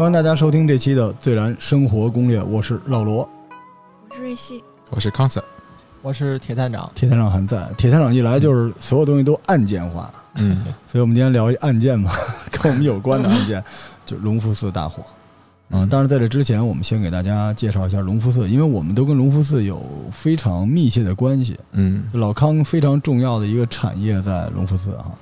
欢迎大家收听这期的《最燃生活攻略》，我是老罗，我是瑞希，我是康 Sir，我是铁探长。铁探长还在。铁探长一来就是所有东西都案件化，嗯，所以我们今天聊一案件嘛，跟我们有关的案件，就隆福寺大火。嗯，但是在这之前，我们先给大家介绍一下隆福寺，因为我们都跟隆福寺有非常密切的关系。嗯，老康非常重要的一个产业在隆福寺哈。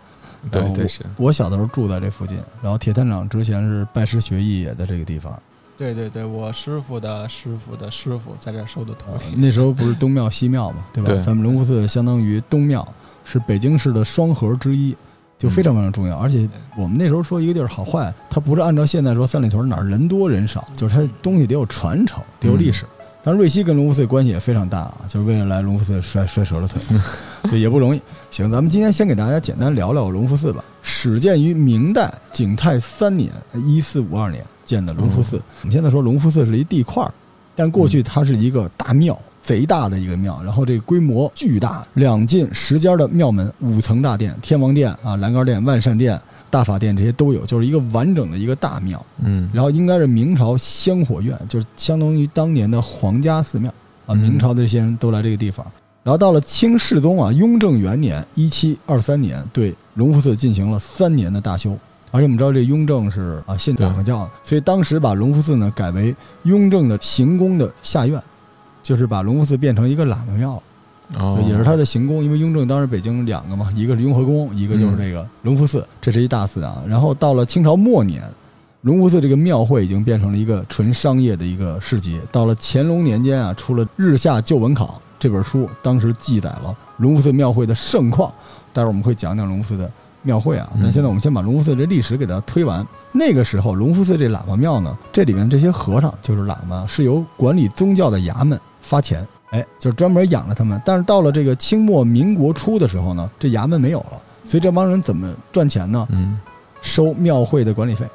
对对是。我小的时候住在这附近，然后铁探长之前是拜师学艺也在这个地方。对对对，我师傅的师傅的师傅在这收的徒弟。那时候不是东庙西庙嘛，对吧？对。咱们隆福寺相当于东庙，是北京市的双核之一，就非常非常重要。而且我们那时候说一个地儿好坏，它不是按照现在说三里屯哪儿人多人少，就是它东西得有传承，得有历史。但瑞希跟隆福寺关系也非常大啊，就是为了来隆福寺摔摔折了腿，对，也不容易。行，咱们今天先给大家简单聊聊隆福寺吧。始建于明代景泰三年（一四五二年）建的隆福寺。我们现在说隆福寺是一地块儿，但过去它是一个大庙，贼大的一个庙，然后这个规模巨大，两进十间的庙门，五层大殿，天王殿啊、栏杆殿、万善殿。大法殿这些都有，就是一个完整的一个大庙。嗯，然后应该是明朝香火院，就是相当于当年的皇家寺庙啊。明朝的这些人都来这个地方。然后到了清世宗啊，雍正元年（一七二三年），对隆福寺进行了三年的大修。而且我们知道这雍正是啊信喇嘛教，所以当时把隆福寺呢改为雍正的行宫的下院，就是把隆福寺变成一个喇嘛庙。哦，也是他的行宫，因为雍正当时北京两个嘛，一个是雍和宫，一个就是这个隆福寺，这是一大寺啊。然后到了清朝末年，隆福寺这个庙会已经变成了一个纯商业的一个市集。到了乾隆年间啊，出了《日下旧文考》这本书，当时记载了隆福寺庙会的盛况。待会儿我们会讲讲隆福寺的庙会啊，但现在我们先把隆福寺这历史给它推完。那个时候，隆福寺这喇嘛庙呢，这里面这些和尚就是喇嘛，是由管理宗教的衙门发钱。哎，就是专门养着他们。但是到了这个清末民国初的时候呢，这衙门没有了，所以这帮人怎么赚钱呢？嗯，收庙会的管理费。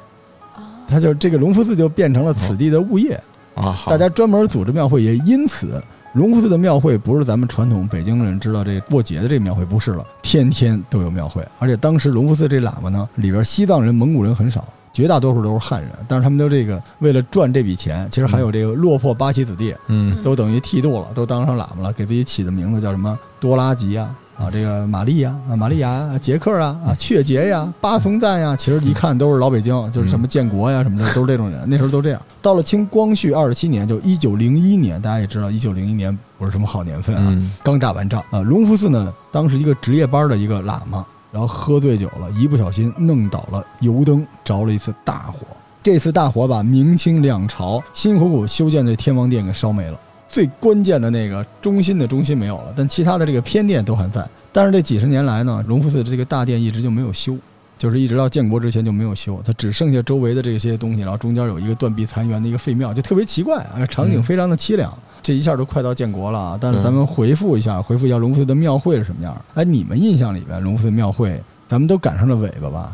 他就这个隆福寺就变成了此地的物业啊。大家专门组织庙会，也因此隆福寺的庙会不是咱们传统北京人知道这过节的这庙会，不是了，天天都有庙会。而且当时隆福寺这喇嘛呢，里边西藏人、蒙古人很少。绝大多数都是汉人，但是他们都这个为了赚这笔钱，其实还有这个落魄八旗子弟，嗯，都等于剃度了，都当上喇嘛了，给自己起的名字叫什么多拉吉啊，啊，这个玛丽呀，啊，玛丽亚啊，杰克啊，啊，雀杰呀，巴松赞呀，其实一看都是老北京，就是什么建国呀什么的，都是这种人。那时候都这样。到了清光绪二十七年，就一九零一年，大家也知道，一九零一年不是什么好年份啊，刚打完仗啊。隆福寺呢，当时一个值夜班的一个喇嘛。然后喝醉酒了，一不小心弄倒了油灯，着了一次大火。这次大火把明清两朝辛辛苦苦修建的天王殿给烧没了。最关键的那个中心的中心没有了，但其他的这个偏殿都还在。但是这几十年来呢，隆福寺的这个大殿一直就没有修，就是一直到建国之前就没有修，它只剩下周围的这些东西，然后中间有一个断壁残垣的一个废庙，就特别奇怪啊，场景非常的凄凉。这一下都快到建国了，但是咱们回复一下，回复一下隆福寺的庙会是什么样？哎，你们印象里边隆福寺庙会，咱们都赶上了尾巴吧？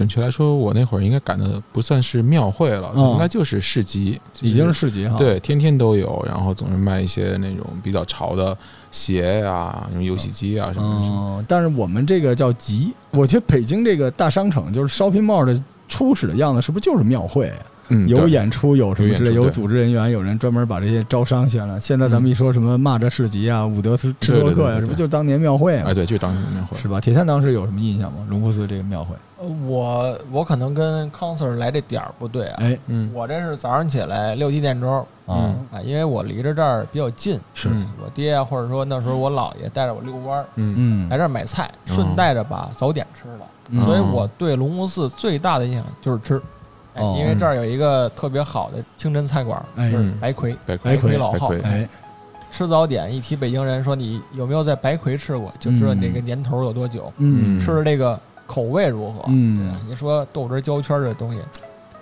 准确来说，我那会儿应该赶的不算是庙会了，应该就是市集，已经是市集哈。对，天天都有，然后总是卖一些那种比较潮的鞋呀、游戏机啊什么的。嗯，但是我们这个叫集，我觉得北京这个大商场就是 shopping mall 的初始的样子，是不是就是庙会？嗯，有演出，有什么之类，有组织人员，有人专门把这些招商先了。现在咱们一说什么蚂蚱市集啊、伍德斯吃多克呀，这不就当年庙会吗？哎，对，就当年庙会是吧？铁三当时有什么印象吗？隆福寺这个庙会？我我可能跟康 Sir 来这点儿不对啊。哎，嗯，我这是早上起来六七点钟啊，因为我离着这儿比较近，是我爹啊，或者说那时候我姥爷带着我遛弯儿，嗯嗯，来这儿买菜，顺带着把早点吃了。所以我对隆福寺最大的印象就是吃。哎，因为这儿有一个特别好的清真菜馆，就是白魁，白魁老号。哎，吃早点一提北京人，说你有没有在白魁吃过，就知道你这个年头有多久，嗯，吃的这个口味如何。嗯，你说豆汁焦圈这东西，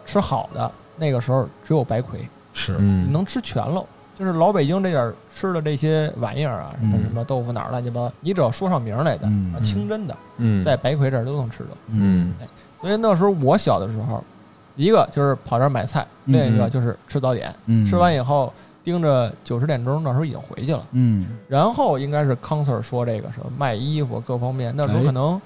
吃好的那个时候只有白魁，是，你能吃全喽。就是老北京这点吃的这些玩意儿啊，什么什么豆腐脑乱七八糟，你只要说上名来的，清真的，在白魁这儿都能吃到。嗯，哎，所以那时候我小的时候。一个就是跑这儿买菜，另一个就是吃早点。吃完以后盯着九十点钟，那时候已经回去了。嗯，然后应该是康 Sir 说这个什么卖衣服各方面，那时候可能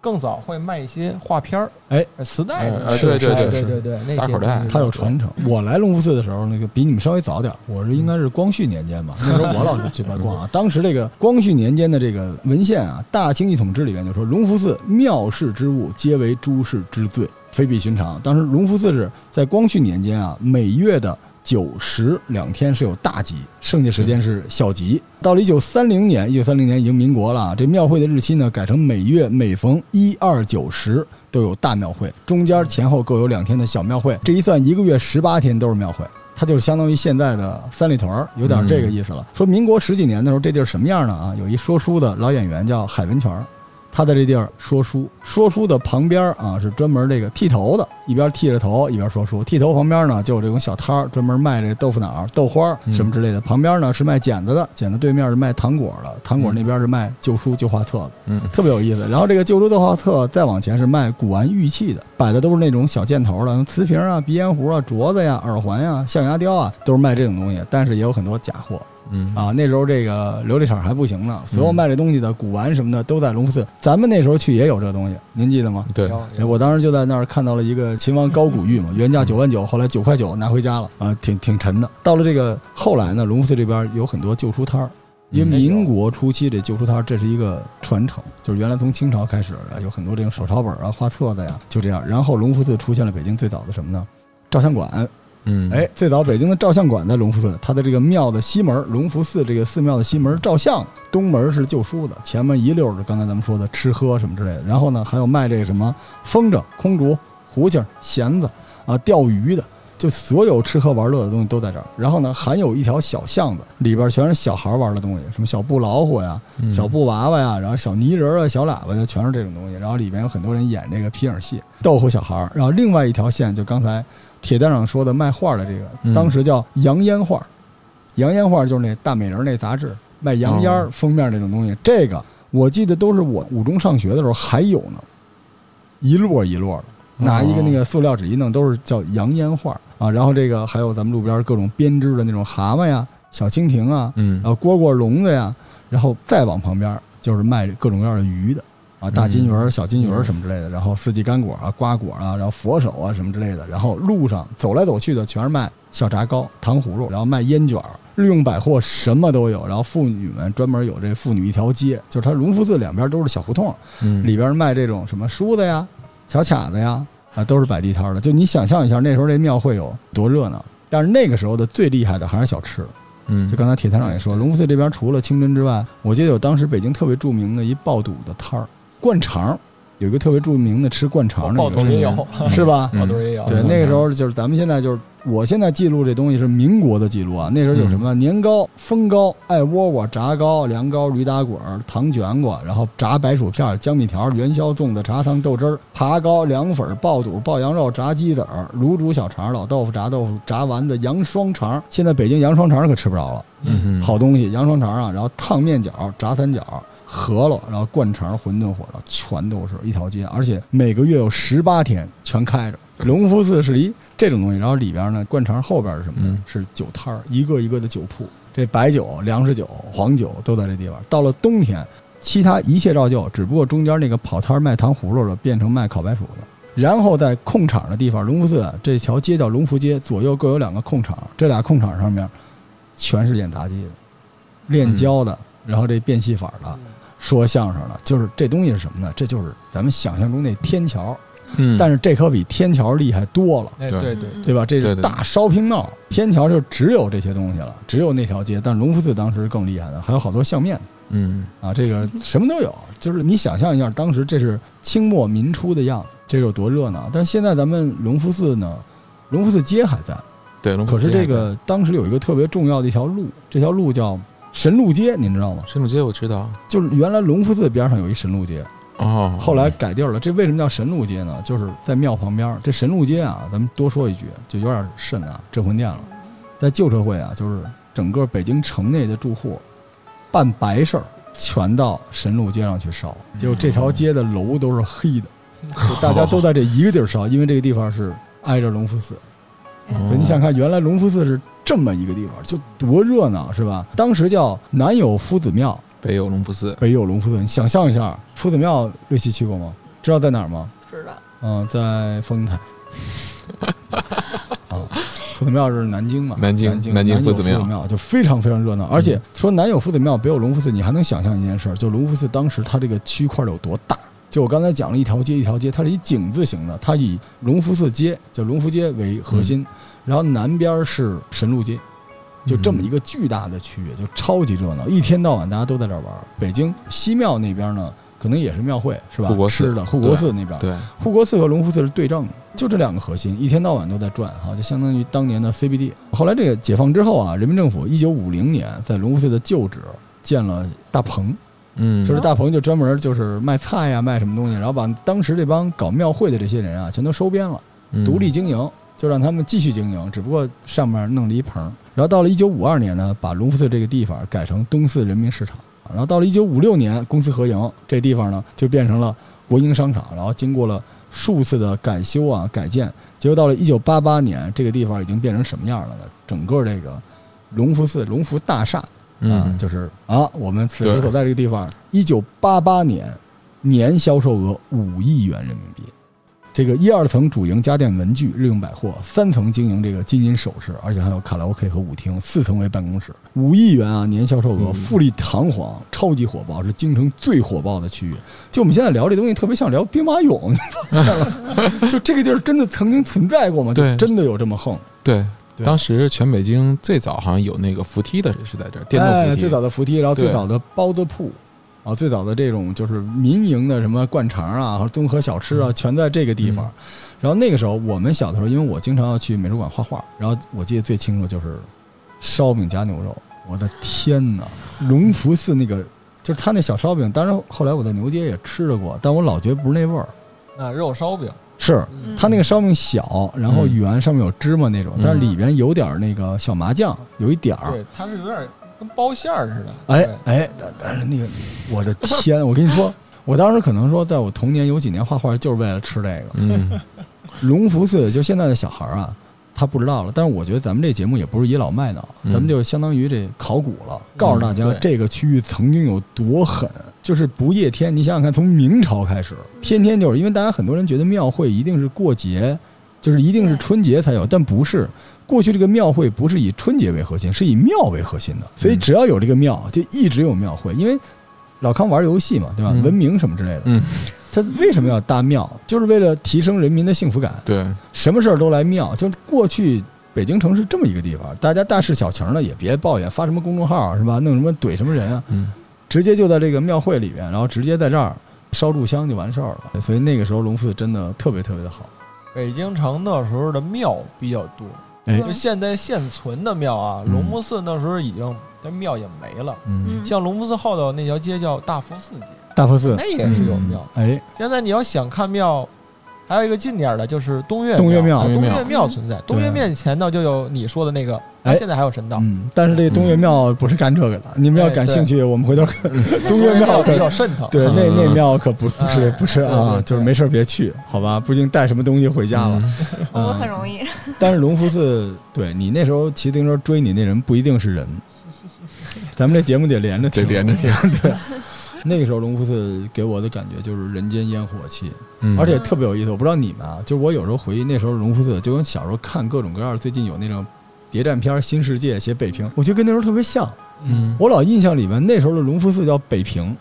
更早会卖一些画片儿，哎，磁带什么的，哎对对对对对对，那些大口袋东西它有传承。我来隆福寺的时候，那个比你们稍微早点儿，我是应该是光绪年间吧。那时候我老去这边逛啊。当时这个光绪年间的这个文献啊，《大清一统志》里面就说，隆福寺庙事之物，皆为诸事之最，非比寻常。当时隆福寺是在光绪年间啊，每月的。九十两天是有大吉，剩下时间是小吉。到了一九三零年，一九三零年已经民国了，这庙会的日期呢改成每月每逢一二九十都有大庙会，中间前后各有两天的小庙会。这一算，一个月十八天都是庙会，它就相当于现在的三里屯儿，有点这个意思了。说民国十几年的时候，这地儿什么样呢？啊，有一说书的老演员叫海文泉。他在这地儿说书，说书的旁边啊是专门这个剃头的，一边剃着头一边说书。剃头旁边呢就有这种小摊儿，专门卖这豆腐脑、豆花什么之类的。旁边呢是卖剪子的，剪子对面是卖糖果的，糖果那边是卖旧书旧画册的，嗯，特别有意思。然后这个旧书旧画册再往前是卖古玩玉器的，摆的都是那种小箭头的，瓷瓶啊、鼻烟壶啊、镯子呀、耳环呀、象牙雕啊，都是卖这种东西。但是也有很多假货。嗯啊，那时候这个琉璃厂还不行呢，所有卖这东西的古玩什么的都在隆福寺。咱们那时候去也有这东西，您记得吗？对，我当时就在那儿看到了一个秦王高古玉嘛，原价九万九，后来九块九拿回家了啊，挺挺沉的。到了这个后来呢，隆福寺这边有很多旧书摊儿，因为民国初期这旧书摊儿这是一个传承，就是原来从清朝开始啊，有很多这种手抄本啊、画册子呀，就这样。然后隆福寺出现了北京最早的什么呢？照相馆。嗯，哎，最早北京的照相馆在隆福寺，它的这个庙的西门，隆福寺这个寺庙的西门照相，东门是旧书的，前面一溜是刚才咱们说的吃喝什么之类的。然后呢，还有卖这个什么风筝、空竹、胡琴、弦子啊，钓鱼的，就所有吃喝玩乐的东西都在这儿。然后呢，还有一条小巷子，里边全是小孩玩的东西，什么小布老虎呀、嗯小布娃娃呀，然后小泥人啊、小喇叭呀，全是这种东西。然后里边有很多人演这个皮影戏，逗唬小孩儿。然后另外一条线就刚才。铁蛋上说的卖画的这个，嗯当时叫洋烟画，洋烟画就是那大美人那杂志卖洋烟封面那种东西。这个我记得都是我五中上学的时候还有呢，一摞一摞的，拿一个那个塑料纸一弄，都是叫洋烟画啊。然后这个还有咱们路边各种编织的那种蛤蟆呀、小蜻蜓啊，嗯然后蝈蝈、笼子呀，然后再往旁边就是卖各种各样的鱼的啊，大金鱼儿、小金鱼儿什么之类的，然后四季干果啊、瓜果啊，然后佛手啊什么之类的，然后路上走来走去的全是卖小炸糕、糖葫芦，然后卖烟卷儿，日用百货什么都有，然后妇女们专门有这妇女一条街，就是它隆福寺两边都是小胡同，嗯里边卖这种什么梳子呀、小卡子呀，啊，都是摆地摊的。就你想象一下，那时候这庙会有多热闹。但是那个时候的最厉害的还是小吃。嗯，就刚才铁团长也说，隆福寺这边除了清真之外，我记得有当时北京特别著名的一爆肚的摊儿，灌肠，有一个特别著名的吃灌肠的爆肚也有，是吧？嗯爆肚也有。对，那个时候就是咱们现在就是，我现在记录这东西是民国的记录啊。那时候有什么年糕、风糕、艾窝窝、炸糕、凉糕、驴打滚、糖卷果，然后炸白薯片、江米条、元宵、粽子、茶汤、豆汁儿、爬糕、凉粉、爆肚、爆羊肉、炸鸡子儿、卤煮小肠、老豆腐、炸豆腐、炸丸子、羊双肠。现在北京羊双肠可吃不着了。嗯哼好东西，羊双肠啊，然后烫面饺、炸三角、饸饹，然后灌肠、馄饨、火烧，全都是一条街，而且每个月有十八天全开着。隆福寺是一这种东西，然后里边呢，灌肠后边是什么呢？嗯是酒摊儿，一个一个的酒铺，这白酒、粮食酒、黄酒都在这地方。到了冬天，其他一切照旧，只不过中间那个跑摊儿卖糖葫芦的变成卖烤白薯的。然后在空场的地方，隆福寺这条街叫隆福街，左右各有两个空场，这俩空场上面全是演杂技的，练教的，然后这变戏法的，说相声的，就是这东西是什么呢？这就是咱们想象中那天桥，嗯，但是这可比天桥厉害多了。哎，对对对，对吧？这是大 shopping mall，天桥就只有这些东西了，只有那条街。但隆福寺当时更厉害的，还有好多相面嗯啊，这个什么都有。就是你想象一下，当时这是清末民初的样子，这有多热闹。但是现在咱们隆福寺呢，隆福寺街还在，对，龙福可是这个当时有一个特别重要的一条路，这条路叫神鹿街，您知道吗？神鹿街我知道就是原来隆福寺边上有一神鹿街，哦，后来改地儿了。这为什么叫神鹿街呢？就是在庙旁边儿。这神鹿街啊，咱们多说一句，就有点瘆啊，镇魂殿了。在旧社会啊，就是整个北京城内的住户办白事儿，全到神鹿街上去烧。结果这条街的楼都是黑的，就大家都在这一个地儿烧，因为这个地方是挨着隆福寺。哦所以你想看，原来隆福寺是这么一个地方，就多热闹，是吧？当时叫南有夫子庙，北有隆福寺，北有隆福寺。你想象一下，夫子庙瑞希去过吗？知道在哪儿吗？知道。嗯，在丰台。啊，夫子庙是南京嘛？南京，南京夫子庙就非常非常热闹。而且说南有夫子庙，北有隆福寺，你还能想象一件事，就隆福寺当时它这个区块有多大？就我刚才讲了一条街一条街，它是以井字形的，它以隆福寺街叫隆福街为核心，然后南边是神路街，就这么一个巨大的区域，就超级热闹，一天到晚大家都在这儿玩。北京西庙那边呢？可能也是庙会是吧？护国寺的护国寺那边，对，护国寺和隆福寺是对正的，就这两个核心，一天到晚都在转哈，就相当于当年的 CBD。后来这个解放之后啊，人民政府一九五零年在隆福寺的旧址建了大棚，嗯，就是大棚就专门就是卖菜呀，卖什么东西，然后把当时这帮搞庙会的这些人啊，全都收编了，独立经营，就让他们继续经营，只不过上面弄了一棚。然后到了一九五二年呢，把隆福寺这个地方改成东四人民市场。然后到了一九五六年，公私合营，这地方呢就变成了国营商场。然后经过了数次的改修啊、改建，结果到了一九八八年，这个地方已经变成什么样了呢？整个这个隆福寺、隆福大厦啊，就是啊，我们此时所在这个地方，一九八八年年销售额五亿元人民币。这个一二层主营家电文具、日用百货，三层经营这个金银首饰，而且还有卡拉 OK 和舞厅，四层为办公室。五亿元啊，年销售额，富丽堂皇，超级火爆，是京城最火爆的区域。就我们现在聊这东西，特别像聊兵马俑，你发现了？就这个地儿真的曾经存在过吗？对，真的有这么横？对，当时全北京最早好像有那个扶梯的是在这儿，电动扶梯，最早的扶梯，然后最早的包子铺。啊，最早的这种就是民营的什么灌肠啊和综合小吃啊，全在这个地方。然后那个时候，我们小的时候，因为我经常要去美术馆画画，然后我记得最清楚就是烧饼夹牛肉。我的天哪！隆福寺那个就是他那小烧饼，当然后来我在牛街也吃了过，但我老觉得不是那味儿。啊，肉烧饼是它那个烧饼小，然后圆，上面有芝麻那种，但是里边有点那个小麻酱，有一点儿。对，它是有点。跟包馅儿似的，哎哎，但但是那个，我的天，我跟你说，我当时可能说，在我童年有几年画画就是为了吃这个。嗯，龙福寺就现在的小孩儿啊，他不知道了。但是我觉得咱们这节目也不是倚老卖老，咱们就相当于这考古了，告诉大家这个区域曾经有多狠。就是不夜天，你想想看，从明朝开始，天天就是因为大家很多人觉得庙会一定是过节，就是一定是春节才有，但不是。过去这个庙会不是以春节为核心，是以庙为核心的，所以只要有这个庙，就一直有庙会。因为老康玩游戏嘛，对吧？文明什么之类的，嗯，他为什么要搭庙？就是为了提升人民的幸福感。对，什么事儿都来庙。就过去北京城是这么一个地方，大家大事小情的也别抱怨，发什么公众号是吧？弄什么怼什么人啊？嗯，直接就在这个庙会里边，然后直接在这儿烧炷香就完事儿了。所以那个时候龙寺真的特别特别的好。北京城那时候的庙比较多。就现在现存的庙啊，龙福寺那时候已经这庙也没了。嗯，像龙福寺后头那条街叫大佛寺街，大佛寺那也是有庙。哎，现在你要想看庙。还有一个近点儿的，就是东岳东岳庙，东岳庙存在。东岳庙前头就有你说的那个，哎，现在还有神道。嗯，但是这东岳庙不是干这个的。你们要感兴趣，我们回头看 东岳庙比较渗透。对，那那庙可不不是不是啊，就是没事别去，好吧？不一定带什么东西回家了。我很容易。但是隆福寺，对你那时候骑自行车追你那人不一定是人。咱们这节目得连着听连着听，对。那个时候隆福寺给我的感觉就是人间烟火气，嗯，而且特别有意思。我不知道你们啊，就是我有时候回忆那时候隆福寺，就跟小时候看各种各样最近有那种谍战片《新世界》写北平，我觉得跟那时候特别像。嗯，我老印象里面那时候的隆福寺叫北平，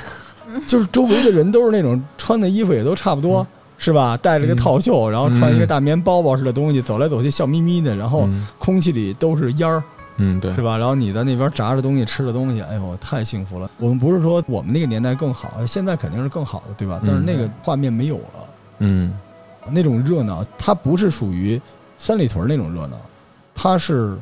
就是周围的人都是那种穿的衣服也都差不多，是吧？戴着个套袖，然后穿一个大棉包包似的东西，走来走去笑眯眯的，然后空气里都是烟儿。嗯，对，是吧？然后你在那边炸着东西，吃着东西，哎呦，太幸福了。我们不是说我们那个年代更好，现在肯定是更好的，对吧？但是那个画面没有了。嗯，那种热闹，它不是属于三里屯那种热闹，它是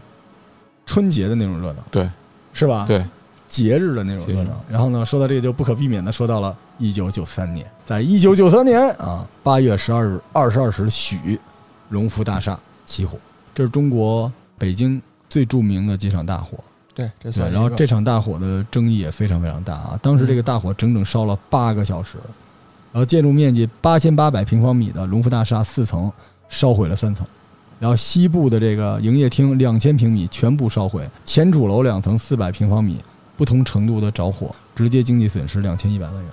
春节的那种热闹，对，是吧？对，节日的那种热闹。然后呢，说到这个就不可避免的说到了一九九三年，在一九九三年啊八月十二日二十二时许，荣福大厦起火，这是中国北京。最著名的几场大火，对，这算。然后这场大火的争议也非常非常大啊！当时这个大火整整烧了八个小时，然后建筑面积八千八百平方米的隆福大厦四层烧毁了三层，然后西部的这个营业厅两千平米全部烧毁，前主楼两层四百平方米不同程度的着火，直接经济损失两千一百万元。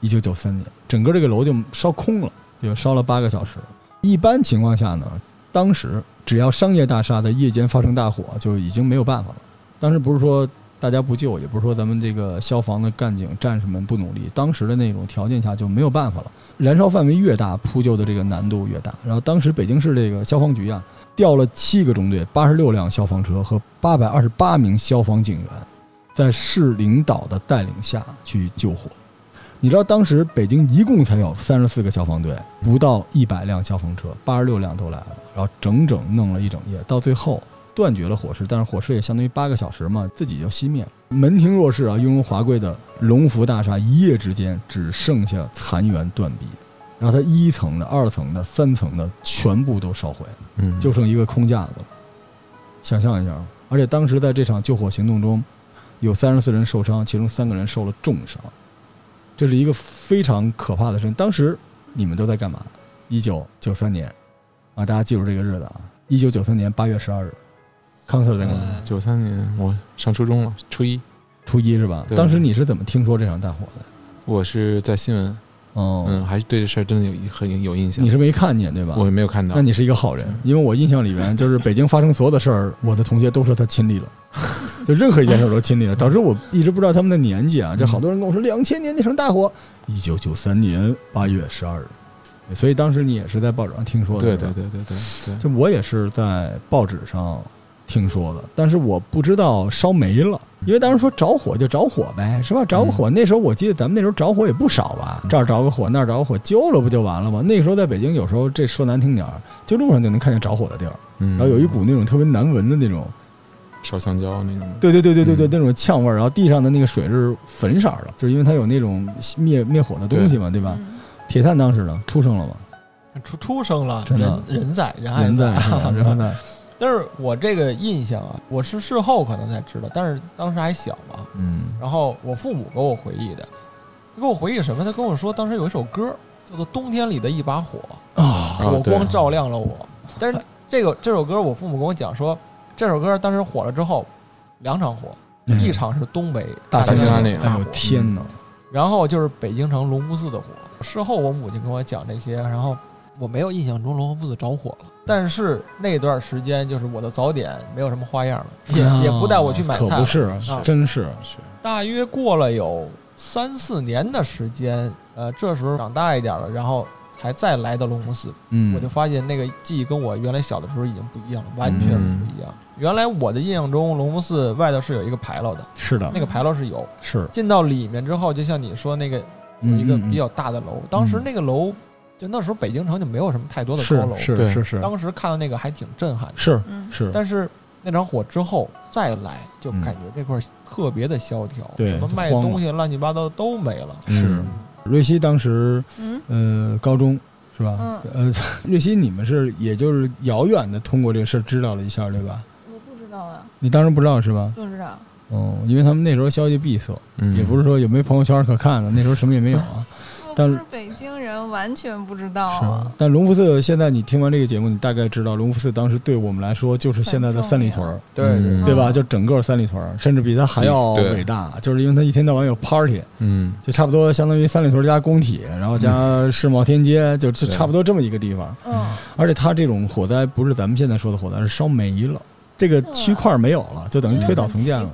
一九九三年，整个这个楼就烧空了，就烧了八个小时。一般情况下呢，当时只要商业大厦在夜间发生大火，就已经没有办法了。当时不是说大家不救，也不是说咱们这个消防的干警战士们不努力，当时的那种条件下就没有办法了。燃烧范围越大，扑救的这个难度越大。然后当时北京市这个消防局啊，调了七个中队、八十六辆消防车和八百二十八名消防警员，在市领导的带领下去救火。你知道当时北京一共才有三十四个消防队，不到一百辆消防车，八十六辆都来了，然后整整弄了一整夜，到最后断绝了火势，但是火势也相当于八个小时嘛，自己就熄灭了。门庭若市啊，雍容华贵的龙福大厦一夜之间只剩下残垣断壁，然后它一层的、二层的、三层的全部都烧毁了，嗯，就剩一个空架子了。想象一下，而且当时在这场救火行动中，有三十四人受伤，其中三个人受了重伤。这是一个非常可怕的事情。当时你们都在干嘛？一九九三年，啊，大家记住这个日子啊！一九九三年八月十二日，康 Sir 在干嘛？九三年我上初中了，初一，初一是吧？当时你是怎么听说这场大火的？我是在新闻，哦，嗯，还是对这事儿真的有很有印象。你是没看见对吧？我没有看到。那你是一个好人，因为我印象里面就是北京发生所有的事儿，我的同学都说他亲历了。就任何一件事都亲历了，导致我一直不知道他们的年纪啊。就好多人跟我说两千年那场大火，一九九三年八月十二日，所以当时你也是在报纸上听说的。对对对对对对。就我也是在报纸上听说的，但是我不知道烧没了，因为当时说着火就着火呗，是吧？着个火，那时候我记得咱们那时候着火也不少吧，这儿着个火，那儿着个火，救了不就完了吗？那个时候在北京，有时候这说难听点儿，就路上就能看见着火的地儿，然后有一股那种特别难闻的那种。烧香蕉那种，对对对对对对，那种呛味儿，然后地上的那个水是粉色的，就是因为它有那种灭灭火的东西嘛，对吧？铁蛋当时呢，出生了吗？出出生了，人人在人还在，人还在。但是我这个印象啊，我是事后可能才知道，但是当时还小嘛，嗯。然后我父母给我回忆的，他给我回忆什么？他跟我说，当时有一首歌叫做《冬天里的一把火》，啊，火光照亮了我。但是这个这首歌，我父母跟我讲说。这首歌当时火了之后，两场火，一场是东北大兴安岭，哎呦天哪！然后就是北京城龙福寺的火。事后我母亲跟我讲这些，然后我没有印象中龙福寺着火了。但是那段时间就是我的早点没有什么花样了，也也不带我去买菜。可不是，真是是。大约过了有三四年的时间，呃，这时候长大一点了，然后。还再来到龙福寺，嗯，我就发现那个记忆跟我原来小的时候已经不一样了，完全不一样。原来我的印象中，龙福寺外头是有一个牌楼的，是的，那个牌楼是有。是进到里面之后，就像你说那个有一个比较大的楼，当时那个楼就那时候北京城就没有什么太多的高楼，是是是。当时看到那个还挺震撼，是是。但是那场火之后再来，就感觉这块特别的萧条，对，什么卖东西乱七八糟都没了。是瑞希当时，呃，高中。是吧？呃，瑞希，你们是也就是遥远的通过这个事儿知道了一下，对吧？我不知道啊。你当时不知道是吧？不知道。哦，因为他们那时候消息闭塞，也不是说有没有朋友圈可看了，那时候什么也没有啊。但是北京人完全不知道啊！但隆福寺现在你听完这个节目，你大概知道隆福寺当时对我们来说就是现在的三里屯，对对吧？就整个三里屯，甚至比它还要伟大，就是因为它一天到晚有 party，嗯，就差不多相当于三里屯加工体，然后加世贸天街，就就差不多这么一个地方。嗯，而且它这种火灾不是咱们现在说的火灾，是烧没了，这个区块没有了，就等于推倒重建了。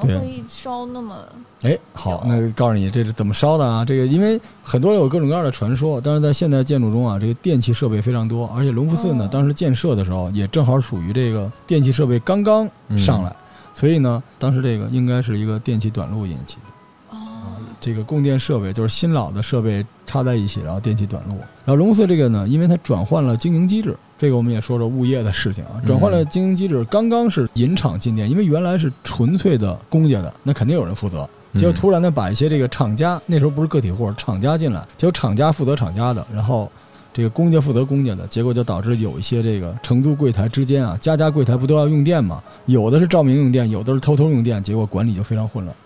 奇怪。怎么会烧那么？哎，好，那告诉你这是怎么烧的啊？这个因为很多人有各种各样的传说，但是在现代建筑中啊，这个电气设备非常多，而且隆福寺呢，当时建设的时候也正好属于这个电气设备刚刚上来，所以呢，当时这个应该是一个电气短路引起的。这个供电设备就是新老的设备插在一起，然后电气短路。然后隆福寺这个呢，因为它转换了经营机制，这个我们也说说物业的事情啊。转换了经营机制，刚刚是引厂进店，因为原来是纯粹的公家的，那肯定有人负责。结果突然呢，把一些这个厂家，那时候不是个体户，厂家进来，结果厂家负责厂家的，然后这个公家负责公家的，结果就导致有一些这个成都柜台之间啊，家家柜台不都要用电吗？有的是照明用电，有的是偷偷用电，结果管理就非常混乱。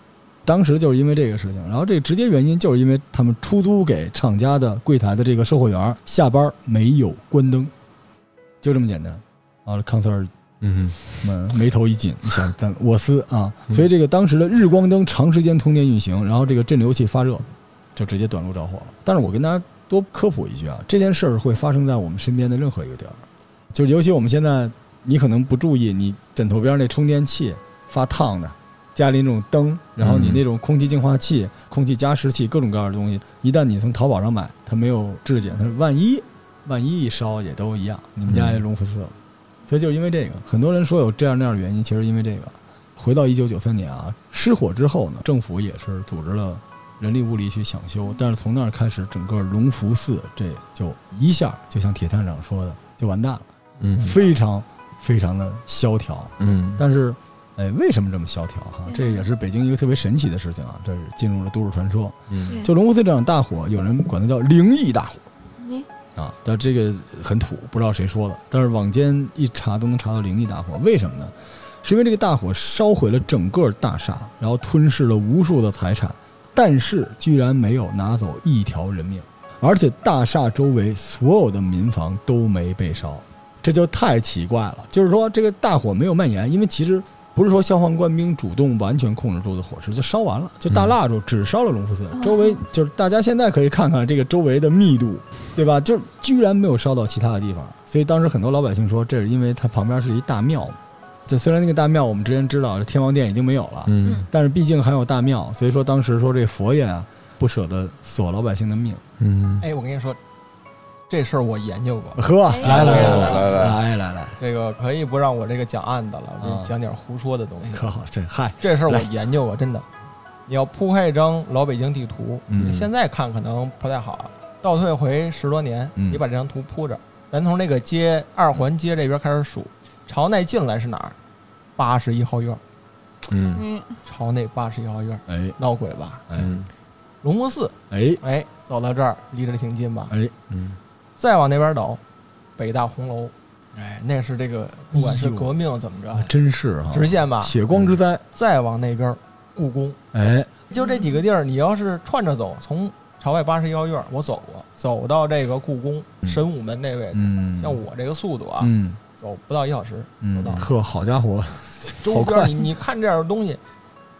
当时就是因为这个事情，然后这个直接原因就是因为他们出租给厂家的柜台的这个售货员下班没有关灯，就这么简单。啊，康 Sir，嗯，眉头一紧，你 想，但我司啊，所以这个当时的日光灯长时间通电运行，然后这个镇流器发热，就直接短路着火了。但是我跟大家多科普一句啊，这件事儿会发生在我们身边的任何一个地儿，就是尤其我们现在你可能不注意，你枕头边那充电器发烫的，家里那种灯，然后你嗯那种空气净化器、空气加湿器，各种各样的东西，一旦你从淘宝上买，它没有质检，它万一万一一烧也都一样，你们家也龙福寺了。所以就因为这个，很多人说有这样那样的原因，其实因为这个。回到一九九三年啊，失火之后呢，政府也是组织了人力物力去抢修，但是从那儿开始，整个龙福寺这就一下就像铁探长说的，就完蛋了，嗯非常非常的萧条。嗯，但是，哎，为什么这么萧条哈？对这也是北京一个特别神奇的事情啊，这是进入了都市传说。嗯就龙福寺这场大火，有人管它叫灵异大火。啊，但这个很土，不知道谁说的。但是网间一查都能查到灵异大火，为什么呢？是因为这个大火烧毁了整个大厦，然后吞噬了无数的财产，但是居然没有拿走一条人命，而且大厦周围所有的民房都没被烧，这就太奇怪了。就是说，这个大火没有蔓延，因为其实不是说消防官兵主动完全控制住的火势，就烧完了，就大蜡烛只烧了隆福寺，周围就是大家现在可以看看这个周围的密度，对吧？就居然没有烧到其他的地方，所以当时很多老百姓说，这是因为它旁边是一大庙嘛。这虽然那个大庙我们之前知道天王殿已经没有了，嗯但是毕竟还有大庙，所以说当时说这佛爷啊不舍得索老百姓的命，嗯哎，我跟你说，这事儿我研究过。呵，来来来来来来来来，这个可以不让我这个讲案子了，我讲点胡说的东西。可好？这嗨，这事儿我研究过，真的。你要铺开一张老北京地图，你、现在看可能不太好。倒退回十多年，你把这张图铺着，咱从那个街二环街这边开始数，朝内进来是哪儿？八十一号院。嗯，朝内八十一号院。哎，闹鬼吧？嗯，龙福寺。哎哎，走到这儿离这挺近吧？哎，嗯，再往那边走，北大红楼，哎，那是这个不管是革命怎么着，真是啊，直线吧。血光之灾，再往那边，故宫，哎，就这几个地儿，你要是串着走，从朝外八十一号院我走过，走到这个故宫嗯。神武门那位置，嗯，像我这个速度啊，嗯。走不到一小时，嗯。走到，呵，好家伙，周好快。边你你看这样的东西，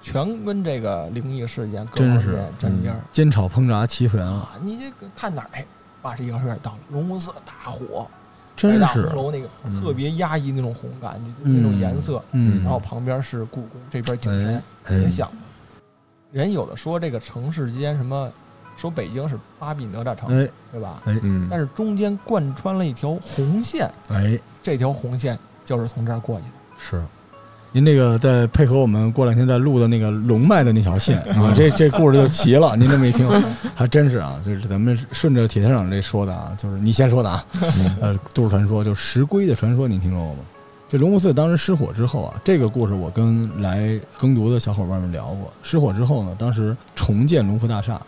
全跟这个灵异事件各方真是。面沾边煎炒烹炸齐全了，啊！你这看哪儿？哎，八十一号院到了，龙福寺大火，真是大红，楼那个嗯特别压抑那种红感，就那种颜色，嗯，然后旁边是故宫，这边景山。哎别想了，人有的说这个城市间什么，说北京是巴比哪吒城，哎对吧？嗯，但是中间贯穿了一条红线，哎，这条红线就是从这儿过去的。是。您这个再配合我们过两天再录的那个龙脉的那条线啊，这这故事就齐了。您这么一听，还真是啊，就是咱们顺着铁探长这说的啊，就是你先说的啊，呃，都市传说，就石龟的传说，您听说过吗？这龙福寺当时失火之后啊，这个故事我跟来耕读的小伙伴们聊过。失火之后呢，当时重建龙福大厦，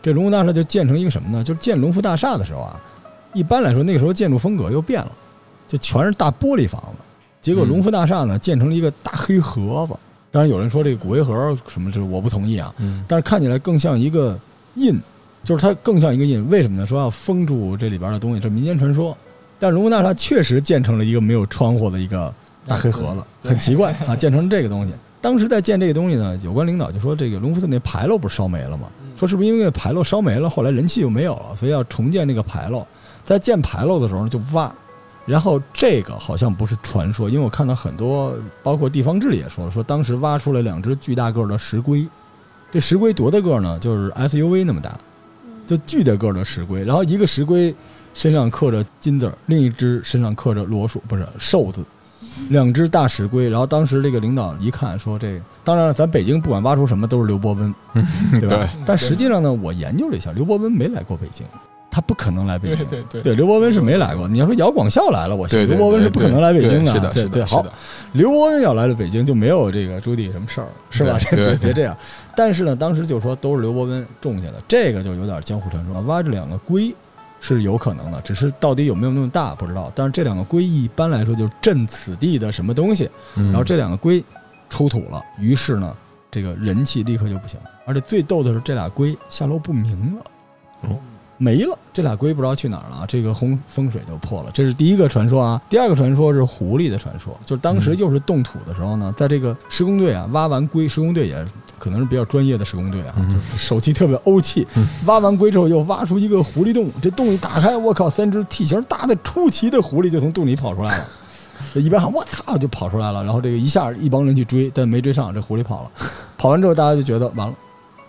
这龙福大厦就建成一个什么呢？就是建龙福大厦的时候啊，一般来说那个时候建筑风格又变了，就全是大玻璃房子。结果嗯龙福大厦呢建成了一个大黑盒子。当然有人说这个骨灰盒什么，这我不同意啊。嗯但是看起来更像一个印，就是它更像一个印。为什么呢？说要封住这里边的东西，这民间传说。但龙福大厦确实建成了一个没有窗户的一个大黑盒子，很奇怪啊，建成这个东西。当时在建这个东西呢，有关领导就说这个龙福寺那牌楼不是烧没了吗？嗯说是不是因为那牌楼烧没了，后来人气又没有了，所以要重建这个牌楼。在建牌楼的时候呢，就挖。然后这个好像不是传说，因为我看到很多，包括地方志里也说了，说当时挖出了两只巨大个儿的石龟，这石龟多大个儿呢？就是 SUV 那么大，就巨大个儿的石龟。然后一个石龟身上刻着金字儿，另一只身上刻着罗鼠，不是寿字，两只大石龟。然后当时这个领导一看说这个，当然了，咱北京不管挖出什么都是刘伯温，对吧？对但实际上呢，我研究了一下，刘伯温没来过北京，他不可能来北京。对对对，对，刘伯温是没来过。你要说姚广孝来了，我信刘伯温是不可能来北京的是的，对对，是的，好刘伯温要来了北京，就没有这个朱棣什么事儿了，是吧？这对对别这样。但是呢，当时就说都是刘伯温种下的，这个就有点江湖传说。挖这两个龟是有可能的，只是到底有没有那么大不知道。但是这两个龟一般来说就是镇此地的什么东西，然然后这两个龟出土了，于是呢，这个人气立刻就不行。而且最逗的是，这俩龟下落不明了。没了，这俩龟不知道去哪儿了，这个风风水就破了。这是第一个传说啊。第二个传说是狐狸的传说，就是当时又是动土的时候呢，在这个施工队啊挖完龟，施工队也可能是比较专业的施工队啊，就是手气特别欧气。挖完龟之后又挖出一个狐狸洞，这洞一打开，我靠，三只体型大的出奇的狐狸就从洞里跑出来了。一边喊我操就跑出来了，然后这个一下一帮人去追，但没追上，这狐狸跑了。跑完之后大家就觉得完了。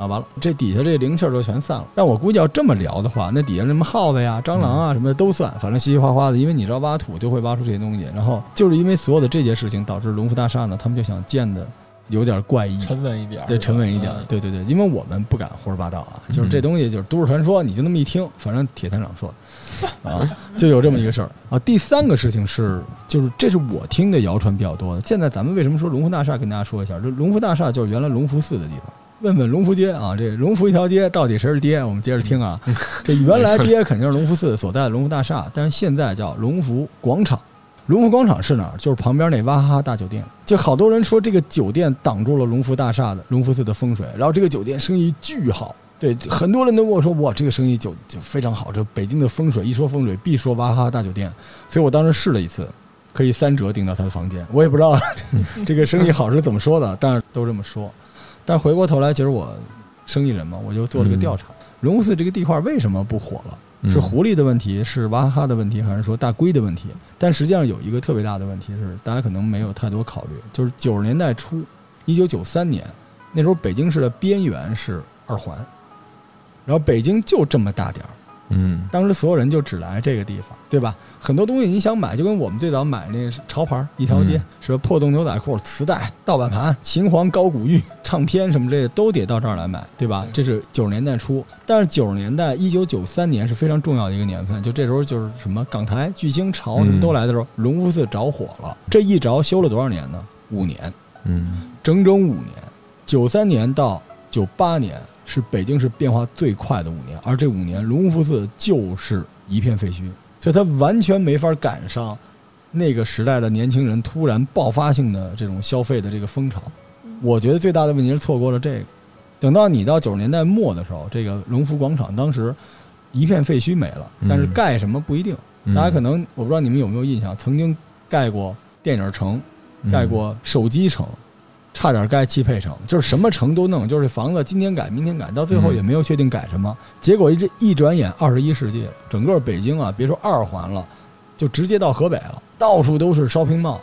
啊，完了，这底下这灵气儿就全散了。但我估计要这么聊的话，那底下什么耗子呀、蟑螂啊什么的都算，反正稀稀哗哗的。因为你知道挖土就会挖出这些东西。然后就是因为所有的这些事情，导致龙福大厦呢，他们就想建的有点怪异，沉稳一点，对，沉稳一点，对对对。因为我们不敢胡说八道啊，就是这东西就是都市传说，你就那么一听，反正铁探长说的啊，就有这么一个事儿啊。第三个事情是，就是这是我听的谣传比较多的。现在咱们为什么说龙福大厦？跟大家说一下，这龙福大厦就是原来龙福寺的地方。问问隆福街啊，这隆福一条街到底谁是爹？我们接着听啊。这原来爹肯定是隆福寺所在的隆福大厦，但是现在叫隆福广场。隆福广场是哪儿？就是旁边那娃哈哈大酒店。就好多人说这个酒店挡住了隆福大厦的隆福寺的风水，然后这个酒店生意巨好。对，很多人都跟我说，哇，这个生意就就非常好。这北京的风水一说风水必说娃哈哈大酒店，所以我当时试了一次，可以三折订到他的房间。我也不知道 这个生意好是怎么说的，但是都这么说。但回过头来，其实我生意人嘛，我就做了个调查：龙福寺这个地块为什么不火了？是狐狸的问题，是娃哈哈的问题，还是说大龟的问题？但实际上有一个特别大的问题是，大家可能没有太多考虑，就是九十年代初，一九九三年那时候，北京市的边缘是二环，然后北京就这么大点儿。嗯，当时所有人就只来这个地方，对吧？很多东西你想买，就跟我们最早买那潮牌一条街，是吧？破洞牛仔裤、磁带、盗版盘、秦皇高古玉唱片什么之类的，都得到这儿来买，对吧？这是九十年代初，但是九十年代一九九三年是非常重要的一个年份，就这时候就是什么港台巨星潮什么都来的时候，隆福寺着火了。这一着修了多少年呢？五年，嗯，整整五年，九三年到九八年。是北京市变化最快的五年，而这五年隆福寺就是一片废墟，所以它完全没法赶上那个时代的年轻人突然爆发性的这种消费的这个风潮。我觉得最大的问题是错过了这个。等到你到九十年代末的时候，这个隆福广场当时一片废墟没了，但是盖什么不一定。大家可能我不知道你们有没有印象，曾经盖过电影城，盖过手机城。差点盖汽配城，就是什么城都弄，就是房子今天改明天改，到最后也没有确定改什么。结果一这一转眼，二十一世纪了，整个北京啊，别说二环了，就直接到河北了，到处都是 shopping mall。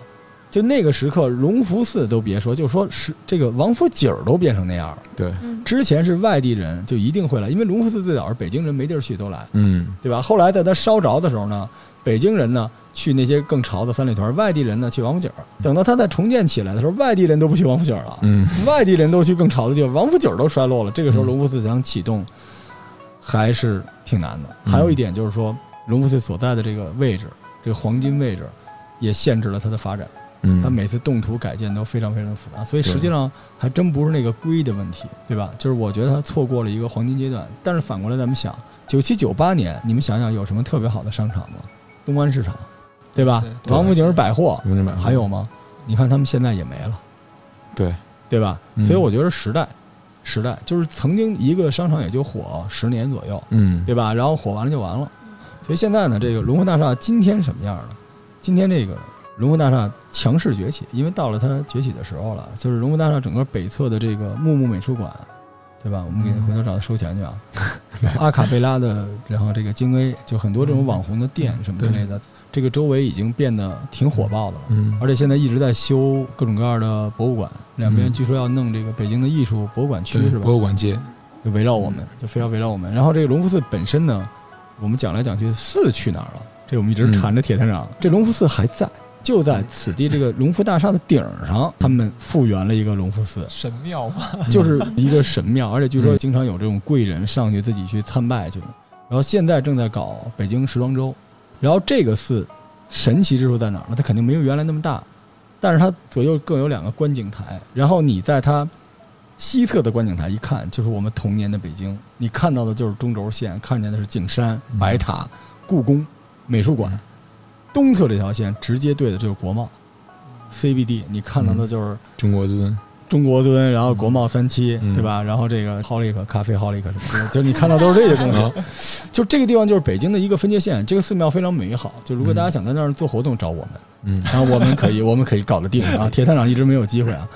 就那个时刻，隆福寺都别说，就说是这个王府井儿都变成那样了。对，之前是外地人就一定会来，因为隆福寺最早是北京人没地儿去都来，嗯，对吧？后来在它烧着的时候呢，北京人呢。去那些更潮的三里屯，外地人呢去王府井儿。等到它再重建起来的时候，外地人都不去王府井儿了，嗯，外地人都去更潮的地方，王府井儿都衰落了。这个时候，隆福寺想启动还是挺难的。还有一点就是说，隆福寺所在的这个位置，这个黄金位置，也限制了它的发展。嗯，它每次动土改建都非常非常复杂，所以实际上还真不是那个规的问题，对吧？就是我觉得它错过了一个黄金阶段。但是反过来咱们想，九七九八年，你们想想有什么特别好的商场吗？东安市场。对吧？王府井百货还有吗？你看他们现在也没了，对对吧？所以我觉得时代，时代就是曾经一个商场也就火十年左右，嗯，对吧？然后火完了就完了。所以现在呢，这个龙湖大厦今天什么样呢？今天这个龙湖大厦强势崛起，因为到了它崛起的时候了。就是龙湖大厦整个北侧的这个木木美术馆，对吧？我们给回头找他收钱去啊。阿卡贝拉的，然后这个京 A，就很多这种网红的店什么之类的。这个周围已经变得挺火爆的了，嗯，而且现在一直在修各种各样的博物馆，两边据说要弄这个北京的艺术博物馆区是吧？博物馆街就围绕我们，就非要围绕我们。然后这个隆福寺本身呢，我们讲来讲去，寺去哪儿了？这我们一直缠着铁探长。这隆福寺还在，就在此地这个隆福大厦的顶上，他们复原了一个隆福寺神庙嘛，就是一个神庙，而且据说经常有这种贵人上去自己去参拜去。然后现在正在搞北京时装周。然后这个寺神奇之处在哪儿呢？它肯定没有原来那么大，但是它左右各有两个观景台。然后你在它西侧的观景台一看，就是我们童年的北京，你看到的就是中轴线，看见的是景山、白塔、故宫、美术馆。东侧这条线直接对的就是国贸 CBD，你看到的就是中国尊。中国尊，然后国贸三期，嗯对吧？然后这个 Holic 咖啡 Holic 什么的，就是你看到都是这些东啊西。就这个地方就是北京的一个分界线，这个寺庙非常美好。就如果大家想在那儿做活动，找我们，嗯然后我们可以我们可以搞得定啊。铁探长一直没有机会啊，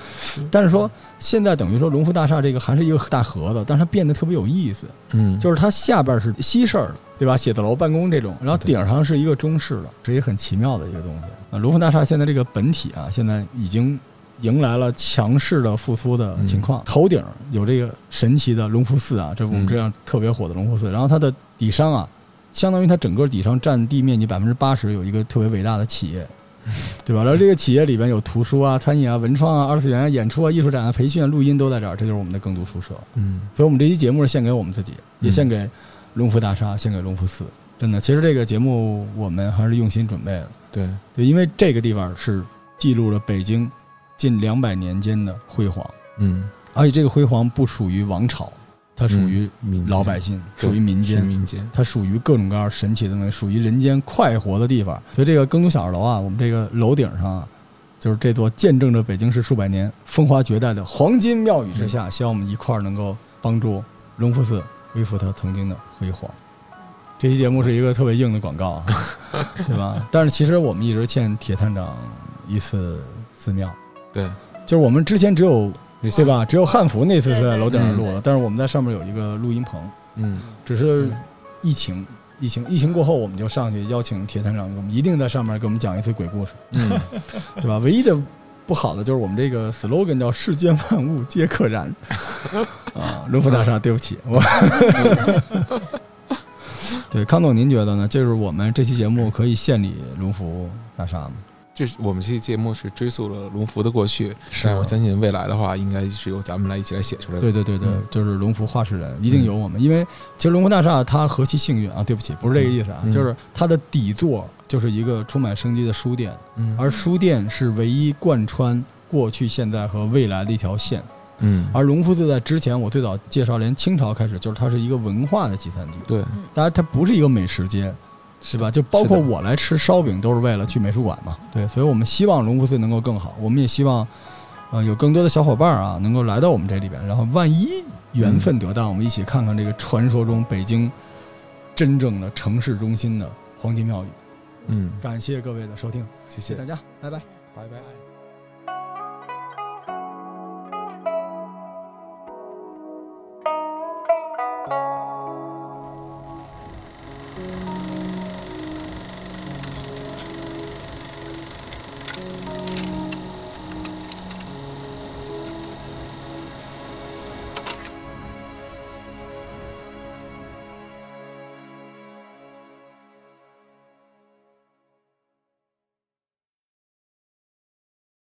但是说现在等于说龙福大厦这个还是一个大盒子，但是它变得特别有意思。嗯，就是它下边是西式的，对吧？写字楼、办公这种，然后顶上是一个中式的，这也很奇妙的一个东西。啊，龙福大厦现在这个本体啊，现在已经迎来了强势的复苏的情况。头顶有这个神奇的龙福寺啊，这是我们这样特别火的龙福寺。然后它的底商啊，相当于它整个底商占地面积百分之八十，有一个特别伟大的企业。对吧？然后这个企业里边有图书啊、餐饮啊、文创啊、二次元啊、演出啊、艺术展啊、培训啊、录音都在这儿，这就是我们的耕读书社。嗯所以，我们这期节目是献给我们自己，也嗯献给龙福大厦，献给龙福寺。真的，其实这个节目我们还是用心准备的，对，对，因为这个地方是记录了北京近两百年间的辉煌，嗯，而且这个辉煌不属于王朝，它属于老百姓，对属于民间。民间，它属于各种各样神奇的东西，属于人间快活的地方。所以这个耕读小二楼啊，我们这个楼顶上啊，就是这座见证着北京市数百年风华绝代的黄金庙宇之下，希望我们一块儿能够帮助隆福寺恢复它曾经的辉煌。这期节目是一个特别硬的广告啊，对吧？但是其实我们一直欠铁探长一次寺庙，对，就是我们之前只有对？吧？只有汉服那次是在楼顶上录的但是我们在上面有一个录音棚。嗯，只是疫情，疫情，疫情过后，我们就上去邀请铁探长，我们一定在上面给我们讲一次鬼故事，嗯，对吧？唯一的不好的就是我们这个 slogan 叫“世间万物皆可燃”，啊，龙福大厦，对不起，我。对，康总，您觉得呢？就是我们这期节目可以献礼龙福大厦吗？这是我们这期节目是追溯了龙福的过去，是但我相信未来的话，应该是由咱们来一起来写出来的。对对对对，嗯就是龙福话事人一定有我们，因为其实龙福大厦它何其幸运啊！对不起，不是这个意思啊，嗯就是它的底座就是一个充满生机的书店，嗯，而书店是唯一贯穿过去、现在和未来的一条线。嗯，而龙福就在之前，我最早介绍，连清朝开始，就是它是一个文化的集散地，对，当然它不是一个美食街。是吧？就包括我来吃烧饼，都是为了去美术馆嘛。对，所以我们希望龙福寺能够更好，我们也希望，呃，有更多的小伙伴啊，能够来到我们这里边，然后万一缘分得当，我们一起看看这个传说中北京真正的城市中心的黄金庙宇。嗯，感谢各位的收听，谢谢谢谢大，家，拜拜。拜拜。